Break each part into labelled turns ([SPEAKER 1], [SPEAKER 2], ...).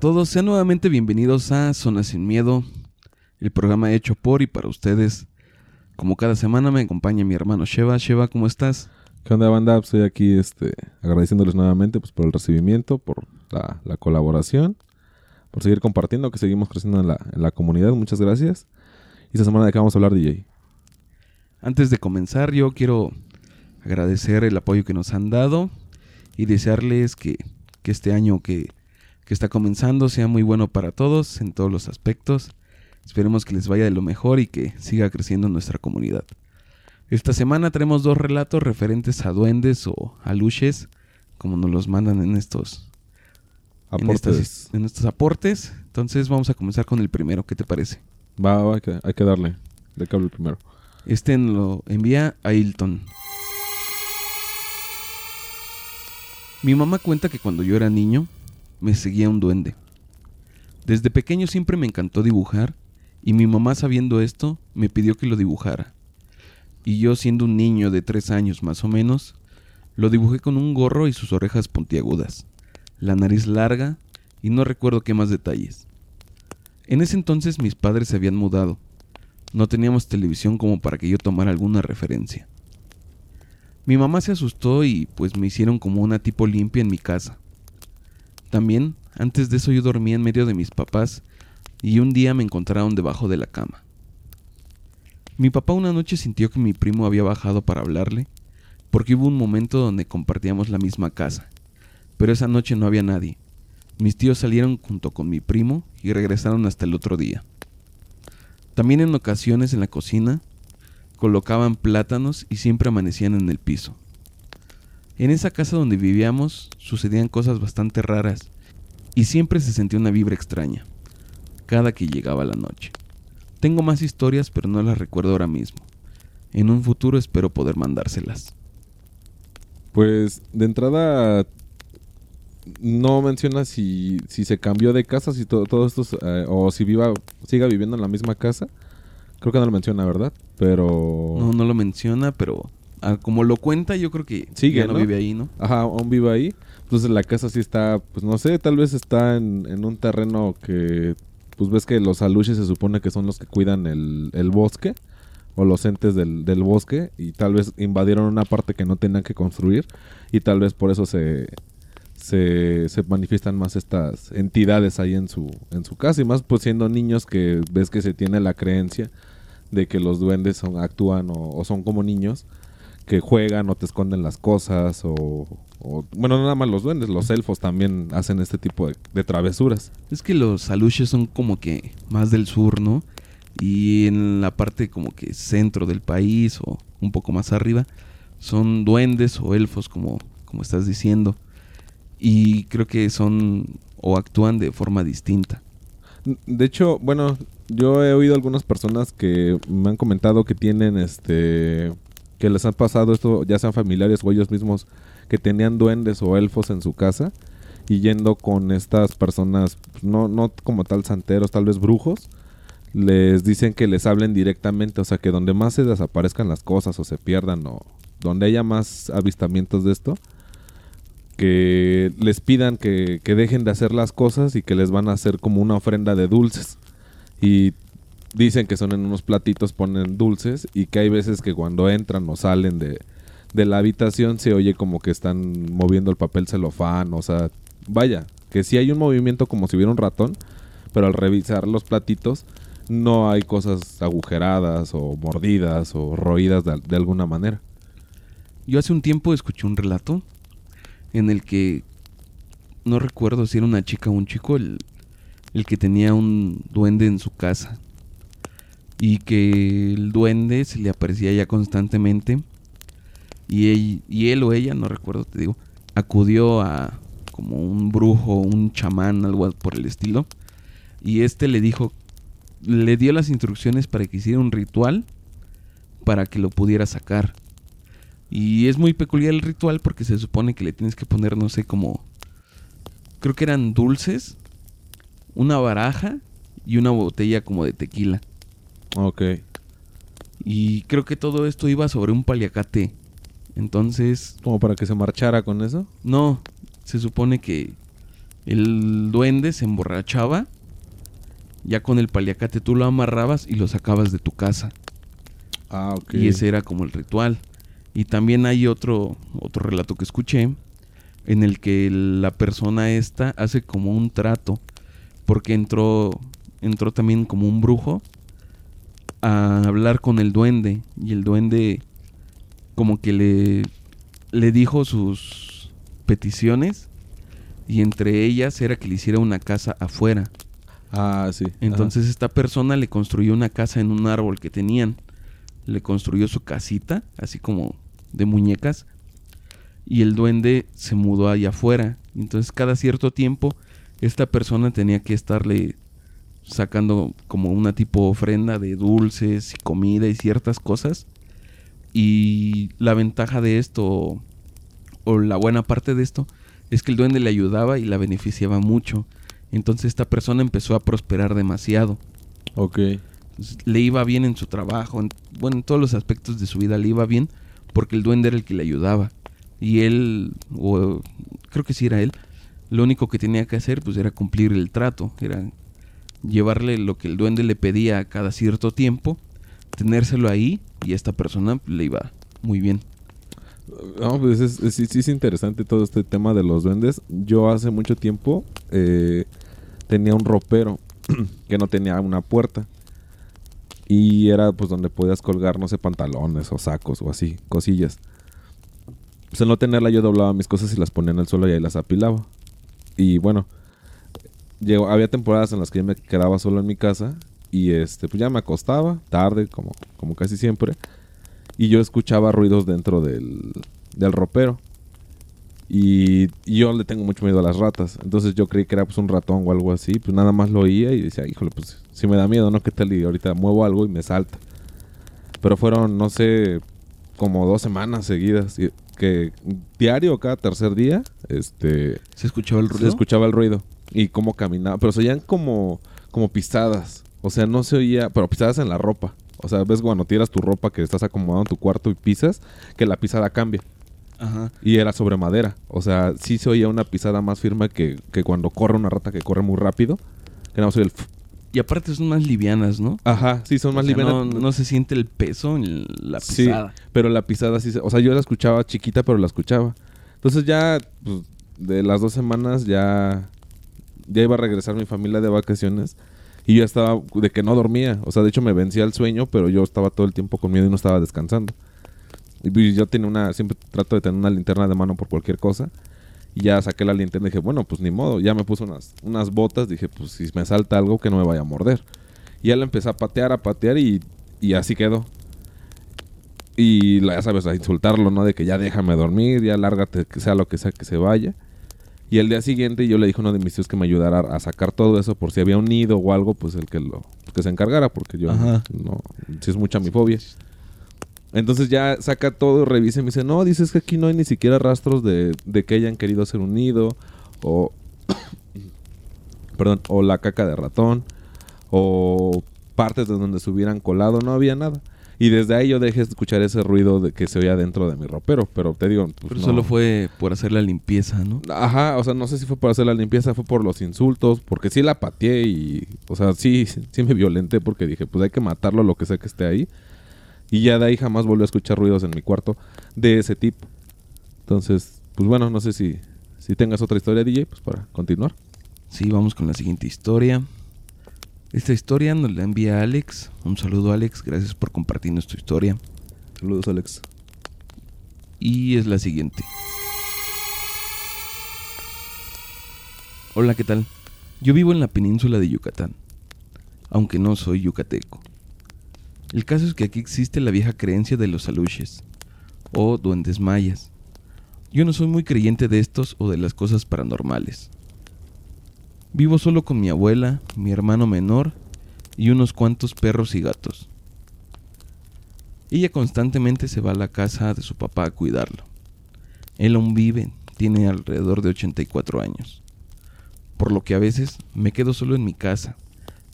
[SPEAKER 1] Todos, sean nuevamente bienvenidos a Zona Sin Miedo, el programa hecho por y para ustedes. Como cada semana me acompaña mi hermano Sheva. Sheva, ¿cómo estás?
[SPEAKER 2] ¿Qué onda, banda? Pues Estoy aquí este, agradeciéndoles nuevamente pues, por el recibimiento, por la, la colaboración, por seguir compartiendo, que seguimos creciendo en la, en la comunidad. Muchas gracias. Y esta semana de qué vamos a hablar, DJ.
[SPEAKER 1] Antes de comenzar, yo quiero agradecer el apoyo que nos han dado y desearles que, que este año que, que está comenzando sea muy bueno para todos en todos los aspectos. Esperemos que les vaya de lo mejor y que siga creciendo nuestra comunidad. Esta semana tenemos dos relatos referentes a duendes o a luches, como nos los mandan en estos, en,
[SPEAKER 2] Aportes.
[SPEAKER 1] estas- en estos aportes. Entonces vamos a comenzar con el primero, ¿qué te parece?
[SPEAKER 2] Va, va, hay que, hay que darle. De cable primero.
[SPEAKER 1] Este lo envía a Hilton. Mi mamá cuenta que cuando yo era niño me seguía un duende. Desde pequeño siempre me encantó dibujar y mi mamá sabiendo esto me pidió que lo dibujara. Y yo siendo un niño de tres años más o menos, lo dibujé con un gorro y sus orejas puntiagudas, la nariz larga y no recuerdo qué más detalles. En ese entonces mis padres se habían mudado no teníamos televisión como para que yo tomara alguna referencia. Mi mamá se asustó y pues me hicieron como una tipo limpia en mi casa. También, antes de eso yo dormía en medio de mis papás y un día me encontraron debajo de la cama. Mi papá una noche sintió que mi primo había bajado para hablarle, porque hubo un momento donde compartíamos la misma casa, pero esa noche no había nadie. Mis tíos salieron junto con mi primo y regresaron hasta el otro día. También en ocasiones en la cocina colocaban plátanos y siempre amanecían en el piso. En esa casa donde vivíamos sucedían cosas bastante raras y siempre se sentía una vibra extraña cada que llegaba la noche. Tengo más historias pero no las recuerdo ahora mismo. En un futuro espero poder mandárselas.
[SPEAKER 2] Pues de entrada no menciona si, si se cambió de casa, si todo, todo esto, es, eh, o si viva, siga viviendo en la misma casa. Creo que no lo menciona, ¿verdad? Pero...
[SPEAKER 1] No, no lo menciona, pero como lo cuenta yo creo que
[SPEAKER 2] Sigue,
[SPEAKER 1] ya no,
[SPEAKER 2] ¿no?
[SPEAKER 1] vive ahí, ¿no?
[SPEAKER 2] Ajá, aún vive ahí. Entonces la casa sí está, pues no sé, tal vez está en, en un terreno que, pues ves que los aluches se supone que son los que cuidan el, el bosque o los entes del, del bosque y tal vez invadieron una parte que no tenían que construir y tal vez por eso se, se, se manifiestan más estas entidades ahí en su, en su casa y más pues siendo niños que ves que se tiene la creencia de que los duendes son, actúan o- o son como niños que juegan o te esconden las cosas o, o- bueno, no nada más los duendes, los elfos también hacen este tipo de, de travesuras.
[SPEAKER 1] Es que los aluches son como que más del sur, ¿no? Y en la parte como que centro del país o un poco más arriba son duendes o elfos como, como estás diciendo. Y creo que son o actúan de forma distinta.
[SPEAKER 2] De hecho, bueno, yo he oído algunas personas que me han comentado que tienen este que les han pasado esto, ya sean familiares o ellos mismos que tenían duendes o elfos en su casa y yendo con estas personas, pues, no no como tal santeros, tal vez brujos, les dicen que les hablen directamente, o sea, que donde más se desaparezcan las cosas o se pierdan o donde haya más avistamientos de esto, que les pidan que, que dejen de hacer las cosas y que les van a hacer como una ofrenda de dulces. Y dicen que son en unos platitos, ponen dulces y que hay veces que cuando entran o salen de, de la habitación se oye como que están moviendo el papel celofán, o sea, vaya, que sí hay un movimiento como si hubiera un ratón, pero al revisar los platitos no hay cosas agujeradas o mordidas o roídas de, de alguna manera.
[SPEAKER 1] Yo hace un tiempo escuché un relato en el que no recuerdo si era una chica o un chico el, el que tenía un duende en su casa y que el duende se le aparecía ya constantemente y él, y él o ella, no recuerdo, te digo, acudió a como un brujo, un chamán, algo por el estilo y este le dijo, le dio las instrucciones para que hiciera un ritual para que lo pudiera sacar. Y es muy peculiar el ritual porque se supone que le tienes que poner, no sé, como... Creo que eran dulces, una baraja y una botella como de tequila.
[SPEAKER 2] Ok.
[SPEAKER 1] Y creo que todo esto iba sobre un paliacate. Entonces,
[SPEAKER 2] Como para que se marchara con eso.
[SPEAKER 1] no, se supone que El duende se emborrachaba. Ya con el paliacate tú lo amarrabas y lo sacabas de tu casa.
[SPEAKER 2] Ah, ok.
[SPEAKER 1] Y ese era como el ritual. Y también hay otro, otro relato que escuché en el que la persona esta hace como un trato porque entró entró también como un brujo a hablar con el duende y el duende como que le le dijo sus peticiones y entre ellas era que le hiciera una casa afuera.
[SPEAKER 2] Ah, sí.
[SPEAKER 1] Entonces esta persona le construyó una casa en un árbol que tenían. Le construyó su casita, así como de muñecas. Y el duende se mudó allá afuera. Entonces cada cierto tiempo esta persona tenía que estarle sacando como una tipo ofrenda de dulces y comida y ciertas cosas. Y la ventaja de esto, o la buena parte de esto, es que el duende le ayudaba y la beneficiaba mucho. Entonces esta persona empezó a prosperar demasiado.
[SPEAKER 2] Ok.
[SPEAKER 1] Entonces, le iba bien en su trabajo, en, bueno, en todos los aspectos de su vida le iba bien porque el duende era el que le ayudaba. Y él, o creo que sí era él, lo único que tenía que hacer pues era cumplir el trato, era llevarle lo que el duende le pedía cada cierto tiempo, tenérselo ahí y esta persona le iba muy bien.
[SPEAKER 2] No, pues es, es interesante todo este tema de los duendes. Yo hace mucho tiempo eh, tenía un ropero que no tenía una puerta. Y era pues donde podías colgar, no sé, pantalones o sacos o así, cosillas. Pues al no tenerla yo doblaba mis cosas y las ponía en el suelo y ahí las apilaba. Y bueno, llegó, había temporadas en las que yo me quedaba solo en mi casa y este pues ya me acostaba tarde como, como casi siempre y yo escuchaba ruidos dentro del, del ropero. Y, y yo le tengo mucho miedo a las ratas. Entonces yo creí que era pues un ratón o algo así. Pues nada más lo oía y decía, híjole, pues si me da miedo, ¿no? ¿Qué tal? Y ahorita muevo algo y me salta. Pero fueron, no sé, como dos semanas seguidas. y- Que diario, cada tercer día, este,
[SPEAKER 1] ¿Se escuchaba el
[SPEAKER 2] se
[SPEAKER 1] ruido?
[SPEAKER 2] escuchaba el ruido. Y cómo caminaba. Pero se oían como, como pisadas. O sea, no se oía, pero pisadas en la ropa. O sea, ves cuando tiras tu ropa que estás acomodado en tu cuarto y pisas, que la pisada cambia.
[SPEAKER 1] Ajá.
[SPEAKER 2] Y era sobre madera. O sea, sí se oía una pisada más firme que, que cuando corre una rata que corre muy rápido. Que no se oye el...
[SPEAKER 1] Y aparte son más livianas, ¿no?
[SPEAKER 2] Ajá, sí, son más
[SPEAKER 1] O sea,
[SPEAKER 2] livianas.
[SPEAKER 1] No, no se siente el peso en la
[SPEAKER 2] Sí,
[SPEAKER 1] pisada.
[SPEAKER 2] pero la pisada sí se... O sea, yo la escuchaba chiquita, pero la escuchaba. Entonces ya, pues, de las dos semanas ya... Ya iba a regresar mi familia de vacaciones. Y yo estaba de que no dormía. O sea, de hecho me vencía el sueño, pero yo estaba todo el tiempo con miedo y no estaba descansando. Y yo tenía una... Siempre trato de tener una linterna de mano por cualquier cosa. Y ya saqué la linterna y dije, bueno, pues ni modo. Ya me puse unas, unas botas. Dije, pues si me salta algo que no me vaya a morder. Y ya le empecé a patear, a patear y, y así quedó. Y la- ya sabes, a insultarlo, ¿no? De que ya déjame dormir, ya lárgate, que sea lo que sea que se vaya. Y el día siguiente yo le dije a uno de mis tíos que me ayudara a sacar todo eso por si había un nido o algo, pues el que lo que se encargara, porque yo
[SPEAKER 1] Ajá.
[SPEAKER 2] no, si es mucha mi fobia. Entonces ya saca todo, revisa y me dice, no, dices que aquí no hay ni siquiera rastros de, de que hayan querido hacer un nido, o, perdón, o la caca de ratón, o partes de donde se hubieran colado, no había nada. Y desde ahí yo dejé de escuchar ese ruido de que se oía dentro de mi ropero, pero te digo, pues,
[SPEAKER 1] Pero
[SPEAKER 2] no.
[SPEAKER 1] solo fue por hacer la limpieza, ¿no?
[SPEAKER 2] Ajá, o sea, no sé si fue por hacer la limpieza, fue por los insultos, porque sí la pateé y, o sea, sí, sí me violenté porque dije, pues hay que matarlo, lo que sea que esté ahí. Y ya de ahí jamás volví a escuchar ruidos en mi cuarto de ese tipo. Entonces, pues bueno, no sé si, si tengas otra historia, DJ, pues para continuar.
[SPEAKER 1] Sí, vamos con la siguiente historia. Esta historia nos la envía Alex. Un saludo, Alex. Gracias por compartirnos tu historia.
[SPEAKER 2] Saludos, Alex.
[SPEAKER 1] Y es la siguiente. Hola, ¿qué tal? Yo vivo en la península de Yucatán, aunque no soy yucateco. El caso es que aquí existe la vieja creencia de los aluches, o duendes mayas. Yo no soy muy creyente de estos o de las cosas paranormales. Vivo solo con mi abuela, mi hermano menor y unos cuantos perros y gatos. Ella constantemente se va a la casa de su papá a cuidarlo. Él aún vive, tiene alrededor de 84 años. Por lo que a veces me quedo solo en mi casa,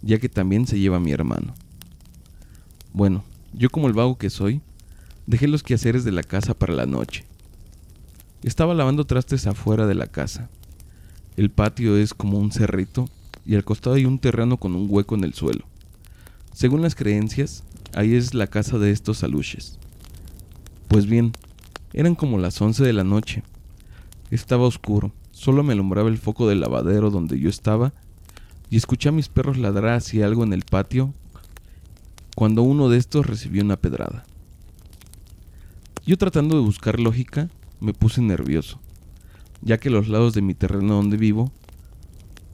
[SPEAKER 1] ya que también se lleva a mi hermano. Bueno, yo como el vago que soy, dejé los quehaceres de la casa para la noche. Estaba lavando trastes afuera de la casa, El patio es como un cerrito y al costado hay un terreno con un hueco en el suelo. Según las creencias, ahí es la casa de estos aluches. Pues bien, eran como las 11 de la noche. Estaba oscuro, solo me alumbraba el foco del lavadero donde yo estaba y escuché a mis perros ladrar hacia algo en el patio cuando uno de estos recibió una pedrada. Yo tratando de buscar lógica, me puse nervioso, ya que los lados de mi terreno donde vivo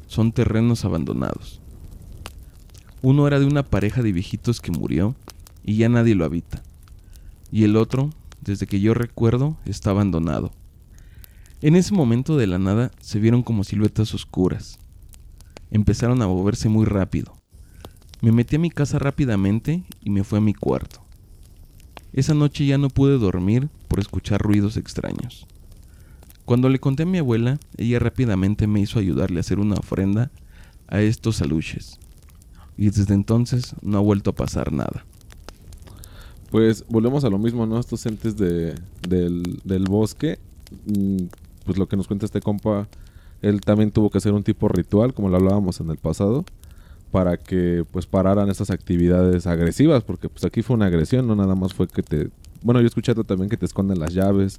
[SPEAKER 1] son terrenos abandonados. Uno era de una pareja de viejitos que murió y ya nadie lo habita. Y el otro, desde que yo recuerdo, está abandonado. En ese momento de la nada se vieron como siluetas oscuras. Empezaron a moverse muy rápido. Me metí a mi casa rápidamente y me fui a mi cuarto. Esa noche ya no pude dormir por escuchar ruidos extraños. Cuando le conté a mi abuela, ella rápidamente me hizo ayudarle a hacer una ofrenda a estos aluches. Y desde entonces no ha vuelto a pasar nada.
[SPEAKER 2] Pues volvemos a lo mismo, ¿no? Estos entes de, del, del bosque. mm, Pues lo que nos cuenta este compa, él también tuvo que hacer un tipo ritual, como lo hablábamos en el pasado, para que pues pararan estas actividades agresivas, porque pues aquí fue una agresión, no nada más fue que te... Bueno, yo he escuchado también que te esconden las llaves,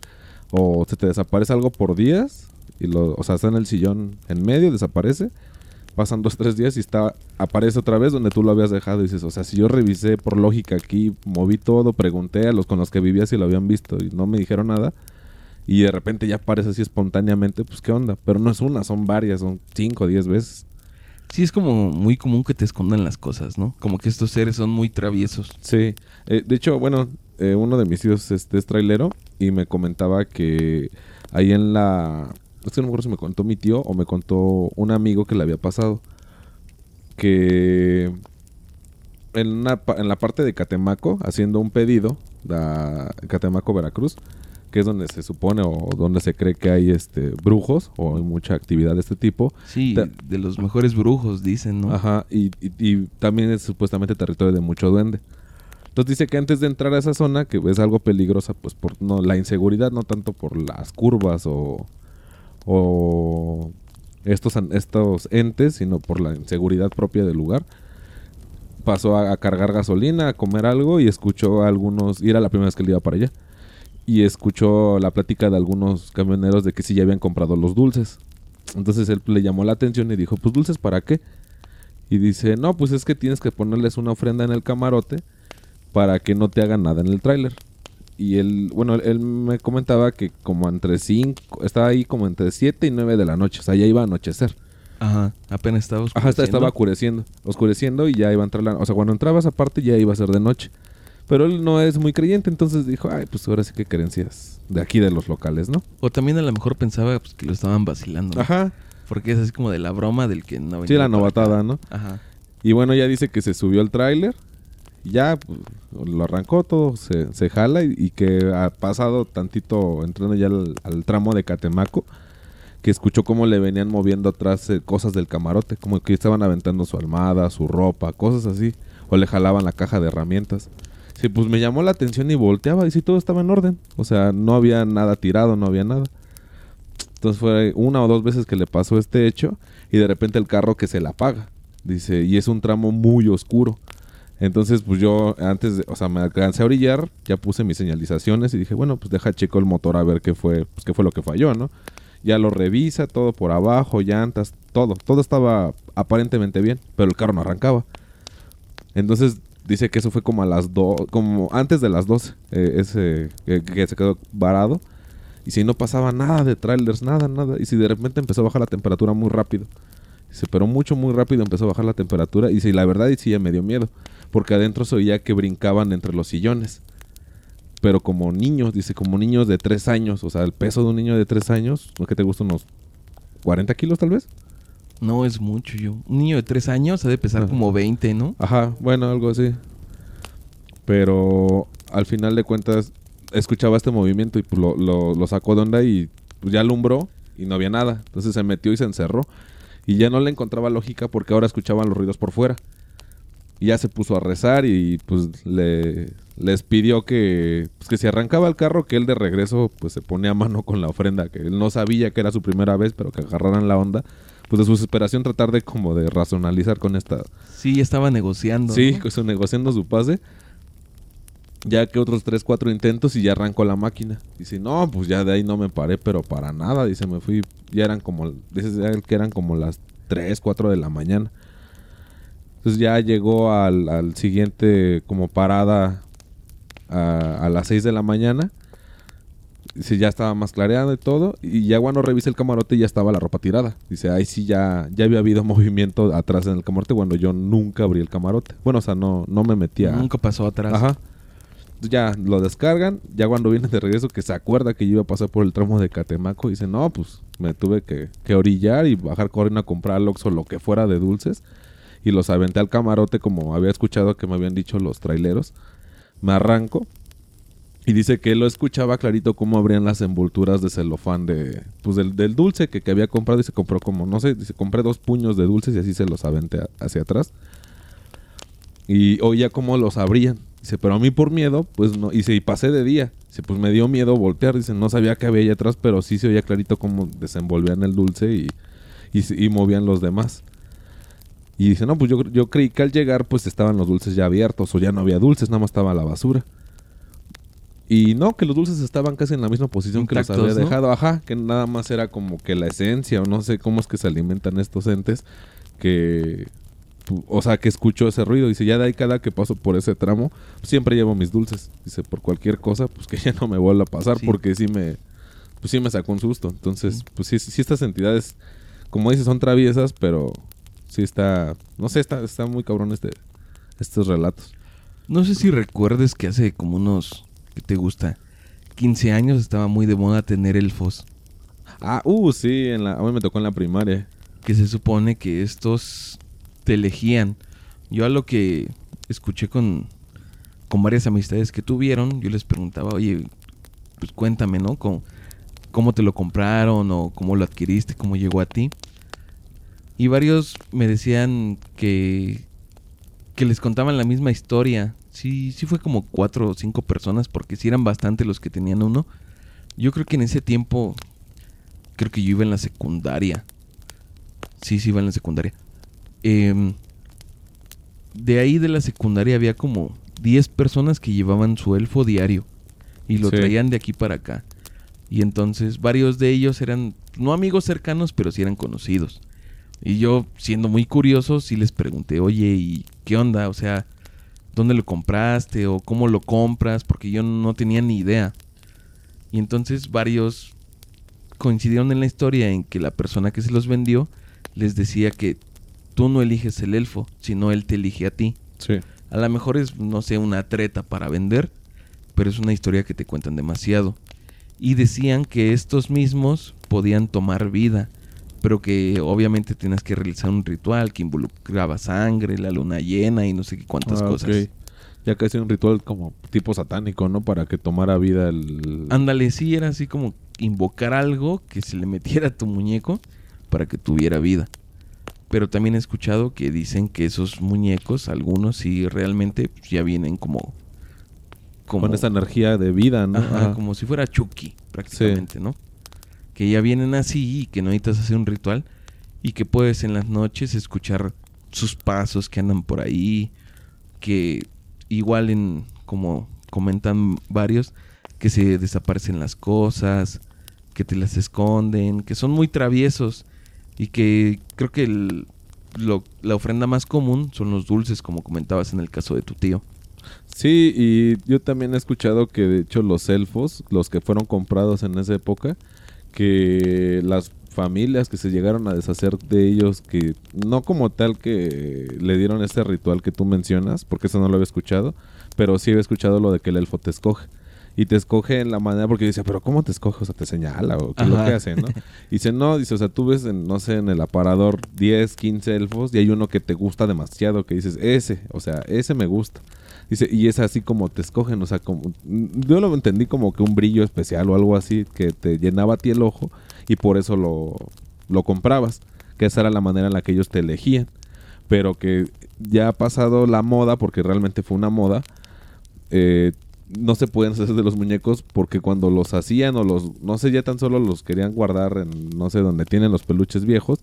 [SPEAKER 2] o se te desaparece algo por días, y lo, o sea, está en el sillón en medio, desaparece, pasan dos, tres días y está, aparece otra vez donde tú lo habías dejado y dices, o sea, si yo revisé por lógica aquí, moví todo, pregunté a los con los que vivía si lo habían visto y no me dijeron nada, y de repente ya aparece así espontáneamente, pues qué onda, pero no es una, son varias, son cinco, diez veces.
[SPEAKER 1] Sí, es como muy común que te escondan las cosas, ¿no? Como que estos seres son muy traviesos.
[SPEAKER 2] Sí, eh, de hecho, bueno, eh, uno de mis tíos este, es trailero y me comentaba que ahí en la... Es que no me acuerdo si me contó mi tío o me contó un amigo que le había pasado. Que en, una en la parte de Catemaco, haciendo un pedido, da Catemaco, Veracruz, que es donde se supone o donde se cree que hay este brujos o hay mucha actividad de este tipo.
[SPEAKER 1] Sí, de los mejores brujos, dicen, ¿no?
[SPEAKER 2] Ajá, y, y- y también es supuestamente territorio de mucho duende. Entonces dice que antes de entrar a esa zona, que es algo peligrosa, pues por no, la inseguridad, no tanto por las curvas o, estos, estos entes, sino por la inseguridad propia del lugar. Pasó a, cargar gasolina, a comer algo y escuchó a algunos, era la primera vez que él iba para allá, y escuchó la plática de algunos camioneros de que sí ya habían comprado los dulces. Entonces él le llamó la atención y dijo, pues dulces para qué? Y dice, no, pues es que tienes que ponerles una ofrenda en el camarote para que no te hagan nada en el tráiler. Y él, bueno, él me comentaba que como entre 5, estaba ahí como entre 7 y 9 de la noche, o sea, ya iba a anochecer.
[SPEAKER 1] Ajá, apenas estaba
[SPEAKER 2] Ajá, esta- estaba
[SPEAKER 1] oscureciendo.
[SPEAKER 2] oscureciendo, oscureciendo y ya iba a entrar la, o sea, cuando entraba esa parte ya iba a ser de noche. Pero él no es muy creyente, entonces dijo, ay, pues ahora sí que creencias de aquí de los locales, ¿no?
[SPEAKER 1] O también a lo mejor pensaba pues, que lo estaban vacilando. ¿no?
[SPEAKER 2] Ajá.
[SPEAKER 1] Porque es así como de la broma del que no
[SPEAKER 2] Sí,
[SPEAKER 1] venía
[SPEAKER 2] la
[SPEAKER 1] para
[SPEAKER 2] novatada. ¿no?
[SPEAKER 1] Ajá.
[SPEAKER 2] Y bueno, ya dice que se subió al tráiler. Ya pues, lo arrancó todo, se, se jala y, que ha pasado tantito entrando ya al, al tramo de Catemaco, que escuchó cómo le venían moviendo atrás eh, cosas del camarote, como que estaban aventando su almada, su ropa, cosas así, o le jalaban la caja de herramientas. Sí, pues me llamó la atención y volteaba y sí, todo estaba en orden. O sea, no había nada tirado, no había nada. Entonces fue una o dos veces que le pasó este hecho y de repente el carro que se le apaga. Dice, y es un tramo muy oscuro. Entonces, pues yo antes, de- o sea, me alcancé a orillar, ya puse mis señalizaciones y dije, bueno, pues deja checo el motor a ver qué fue, pues qué fue lo que falló, ¿no? Ya lo revisa, todo por abajo, llantas, todo, todo estaba aparentemente bien, pero el carro no arrancaba. Entonces dice que eso fue como a las dos, como antes de las 12, eh, ese que, que se quedó varado. Y si no pasaba nada de trailers, nada, nada. Y si de repente empezó a bajar la temperatura muy rápido. Dice, pero mucho, muy rápido empezó a bajar la temperatura. Y si la verdad, y sí, ya me dio miedo. Porque adentro se oía que brincaban entre los sillones. Pero como niños, dice, como niños de tres años. O sea, el peso de un niño de tres años, ¿no que te gusta? Unos 40 kilos tal vez.
[SPEAKER 1] No es mucho yo. Un niño de tres años ha de pesar
[SPEAKER 2] Ajá.
[SPEAKER 1] como 20, ¿no?
[SPEAKER 2] Ajá, bueno, algo así. Pero al final de cuentas, escuchaba este movimiento y pues, lo, lo- lo sacó de onda y pues, ya alumbró y no había nada. Entonces se metió y se encerró. Y ya no le encontraba lógica porque ahora escuchaban los ruidos por fuera. Y ya se puso a rezar y pues le, les pidió que, pues, que si arrancaba el carro, que él de regreso pues se ponía a mano con la ofrenda, que él no sabía que era su primera vez, pero que agarraran la onda. Pues de su desesperación tratar de como de racionalizar con esta...
[SPEAKER 1] Sí, estaba negociando.
[SPEAKER 2] Sí,
[SPEAKER 1] ¿no?
[SPEAKER 2] pues, negociando su pase. Ya que otros 3, 4 intentos y ya arrancó la máquina. Dice, no, pues ya de ahí no me paré, pero para nada. Dice, me fui, ya eran como, dice ya que eran como las 3, 4 de la mañana. Entonces ya llegó al, al siguiente como parada a, a las 6 de la mañana. Dice, ya estaba más clareado y todo. Y ya cuando revisa el camarote ya estaba la ropa tirada. Dice, ahí sí ya, ya había habido movimiento atrás en el camarote cuando yo nunca abrí el camarote. Bueno, o sea, no, no me metía.
[SPEAKER 1] Nunca pasó atrás.
[SPEAKER 2] Ajá. Ya lo descargan. Ya cuando viene de regreso, que se acuerda que yo iba a pasar por el tramo de Catemaco, dice: No, pues me tuve que, que orillar y bajar corriendo a comprar al Oxxo lo que fuera de dulces. Y los aventé al camarote, como había escuchado que me habían dicho los traileros. Me arranco. Y dice que lo escuchaba clarito cómo abrían las envolturas de celofán de, pues del, dulce que, que había comprado. Y se compró como, no sé, dice, compré dos puños de dulces y así se los aventé hacia atrás. Y oía cómo los abrían. Dice, pero a mí por miedo, pues no. Dice, y pasé de día. Dice, pues me dio miedo voltear. Dice, no sabía que había allá atrás, pero sí se oía clarito cómo desenvolvían el dulce y, y, y movían los demás. Y dice, no, pues yo, yo creí que al llegar, pues estaban los dulces ya abiertos o ya no había dulces, nada más estaba la basura. Y no, que los dulces estaban casi en la misma posición que los había
[SPEAKER 1] ¿no?
[SPEAKER 2] dejado. Ajá, que nada más era como que la esencia, o no sé cómo es que se alimentan estos entes, que. O sea, que escucho ese ruido. Dice, ya de ahí cada que paso por ese tramo, siempre llevo mis dulces. Dice, por cualquier cosa, pues que ya no me vuelva a pasar,
[SPEAKER 1] Sí.
[SPEAKER 2] porque sí me. Pues sí me sacó un susto. Entonces, pues sí, sí estas entidades, como dices, son traviesas, pero sí está. No sé, está, está muy cabrón este, estos relatos.
[SPEAKER 1] No sé si recuerdes que hace como unos. ¿Qué te gusta? 15 años estaba muy de moda tener elfos.
[SPEAKER 2] Ah, uh, sí, en la, a mí me tocó en la primaria.
[SPEAKER 1] Que se supone que estos te elegían. Yo a lo que escuché con, con varias amistades que tuvieron, yo les preguntaba, oye, pues cuéntame, ¿no? ¿Cómo, cómo te lo compraron o cómo lo adquiriste, cómo llegó a ti? Y varios me decían que, que les contaban la misma historia. Sí, sí fue como cuatro o cinco personas, porque sí eran bastante los que tenían uno. Yo creo que en ese tiempo, creo que yo iba en la secundaria. Sí, sí, iba en la secundaria. Em, de ahí de la secundaria había como 10 personas que llevaban su elfo diario y lo
[SPEAKER 2] Sí.
[SPEAKER 1] traían de aquí para acá. Y entonces varios de ellos eran, no amigos cercanos, pero sí eran conocidos. Y yo, siendo muy curioso, sí les pregunté, oye, ¿y qué onda? O sea, ¿dónde lo compraste? ¿O cómo lo compras? Porque yo no tenía ni idea. Y entonces varios coincidieron en la historia en que la persona que se los vendió les decía que tú no eliges el elfo, sino él te elige a ti.
[SPEAKER 2] Sí.
[SPEAKER 1] A lo mejor es, no sé, una treta para vender, pero es una historia que te cuentan demasiado. Y decían que estos mismos podían tomar vida, pero que obviamente tenías que realizar un ritual que involucraba sangre, la luna llena y no sé qué cuántas
[SPEAKER 2] Ah,
[SPEAKER 1] cosas.
[SPEAKER 2] ok. Ya casi un ritual como tipo satánico, ¿no? Para que tomara vida el...
[SPEAKER 1] Ándale, sí, era así como invocar algo que se le metiera a tu muñeco para que tuviera vida. Pero también he escuchado que dicen que esos muñecos, algunos sí realmente pues, ya vienen como... como
[SPEAKER 2] Con esa energía de vida, ¿no?
[SPEAKER 1] Ajá,
[SPEAKER 2] Ajá.
[SPEAKER 1] como si fuera Chucky, prácticamente, ¿no? Que ya vienen así y que no necesitas hacer un ritual y que puedes en las noches escuchar sus pasos que andan por ahí, que igual en, como comentan varios, que se desaparecen las cosas, que te las esconden, que son muy traviesos y que creo que el- lo- la ofrenda más común son los dulces, como comentabas en el caso de tu tío.
[SPEAKER 2] Sí, y yo también he escuchado que de hecho los elfos, los que fueron comprados en esa época, que las familias que se llegaron a deshacer de ellos, que no como tal que le dieron ese ritual que tú mencionas, porque eso no lo había escuchado, pero sí había escuchado lo de que el elfo te escoge. Y te escoge en la manera, porque dice, pero ¿cómo te escoge? O sea, te señala o qué es lo que hace, ¿no? Y dice, no, dice, o sea, tú ves, en, no sé, en el aparador 10, 15 elfos y hay uno que te gusta demasiado, que dices, ese, o sea, ese me gusta. Dice, y es así como te escogen, o sea, como, yo lo entendí como que un brillo especial o algo así que te llenaba a ti el ojo y por eso lo, lo comprabas, que esa era la manera en la que ellos te elegían, pero que ya ha pasado la moda, porque realmente fue una moda, eh, no se pueden hacer de los muñecos porque cuando los hacían o los, no sé, ya tan solo los querían guardar en, no sé, donde tienen los peluches viejos,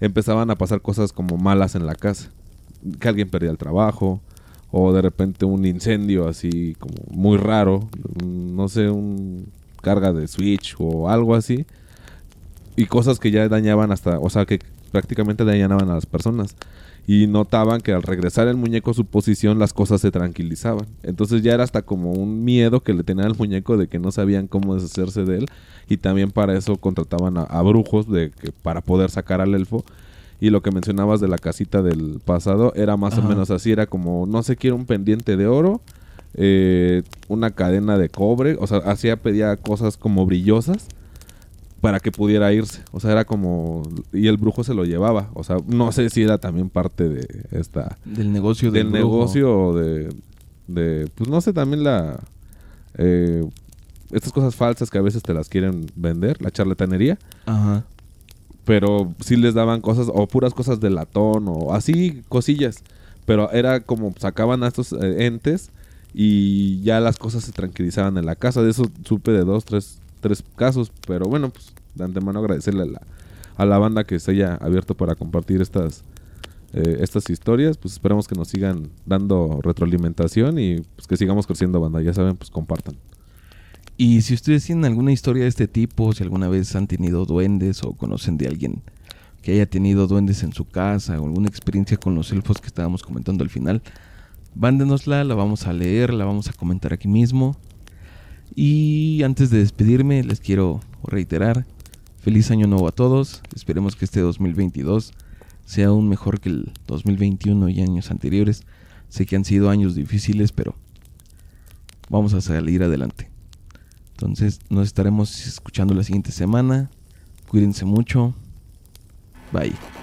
[SPEAKER 2] empezaban a pasar cosas como malas en la casa. Que alguien perdía el trabajo, o de repente un incendio así como muy raro, no sé, un carga de switch o algo así. Y cosas que ya dañaban hasta, o sea, que prácticamente dañaban a las personas y notaban que al regresar el muñeco a su posición las cosas se tranquilizaban. Entonces ya era hasta como un miedo que le tenían al muñeco de que no sabían cómo deshacerse de él y también para eso contrataban a, brujos de que para poder sacar al elfo. Y lo que mencionabas de la casita del pasado era más o menos así, era como no se quiere un pendiente de oro, eh, una cadena de cobre, o sea, hacía pedía cosas como brillosas para que pudiera irse. O sea, era como... Y el brujo se lo llevaba. O sea, no sé si era también parte de esta...
[SPEAKER 1] Del negocio
[SPEAKER 2] del, negocio o de, de... Pues no sé, también la... Eh, estas cosas falsas que a veces te las quieren vender, la charlatanería. Ajá. Pero sí les daban cosas, o puras cosas de latón, o así, cosillas. Pero era como sacaban a estos eh, entes y ya las cosas se tranquilizaban en la casa. De eso supe de dos, tres tres casos. Pero bueno, pues de antemano agradecerle a la, a la banda que se haya abierto para compartir estas, eh, estas historias. Pues esperamos que nos sigan dando retroalimentación y pues que sigamos creciendo banda. Ya saben, pues compartan.
[SPEAKER 1] Y si ustedes tienen alguna historia de este tipo, si alguna vez han tenido duendes o conocen de alguien que haya tenido duendes en su casa o alguna experiencia con los elfos que estábamos comentando al final, mándenosla, la vamos a leer, la vamos a comentar aquí mismo. Y antes de despedirme, les quiero reiterar, feliz año nuevo a todos. Esperemos que este 2022 sea aún mejor que el 2021 y años anteriores. Sé que han sido años difíciles, pero vamos a salir adelante. Entonces nos estaremos escuchando la siguiente semana. Cuídense mucho. Bye.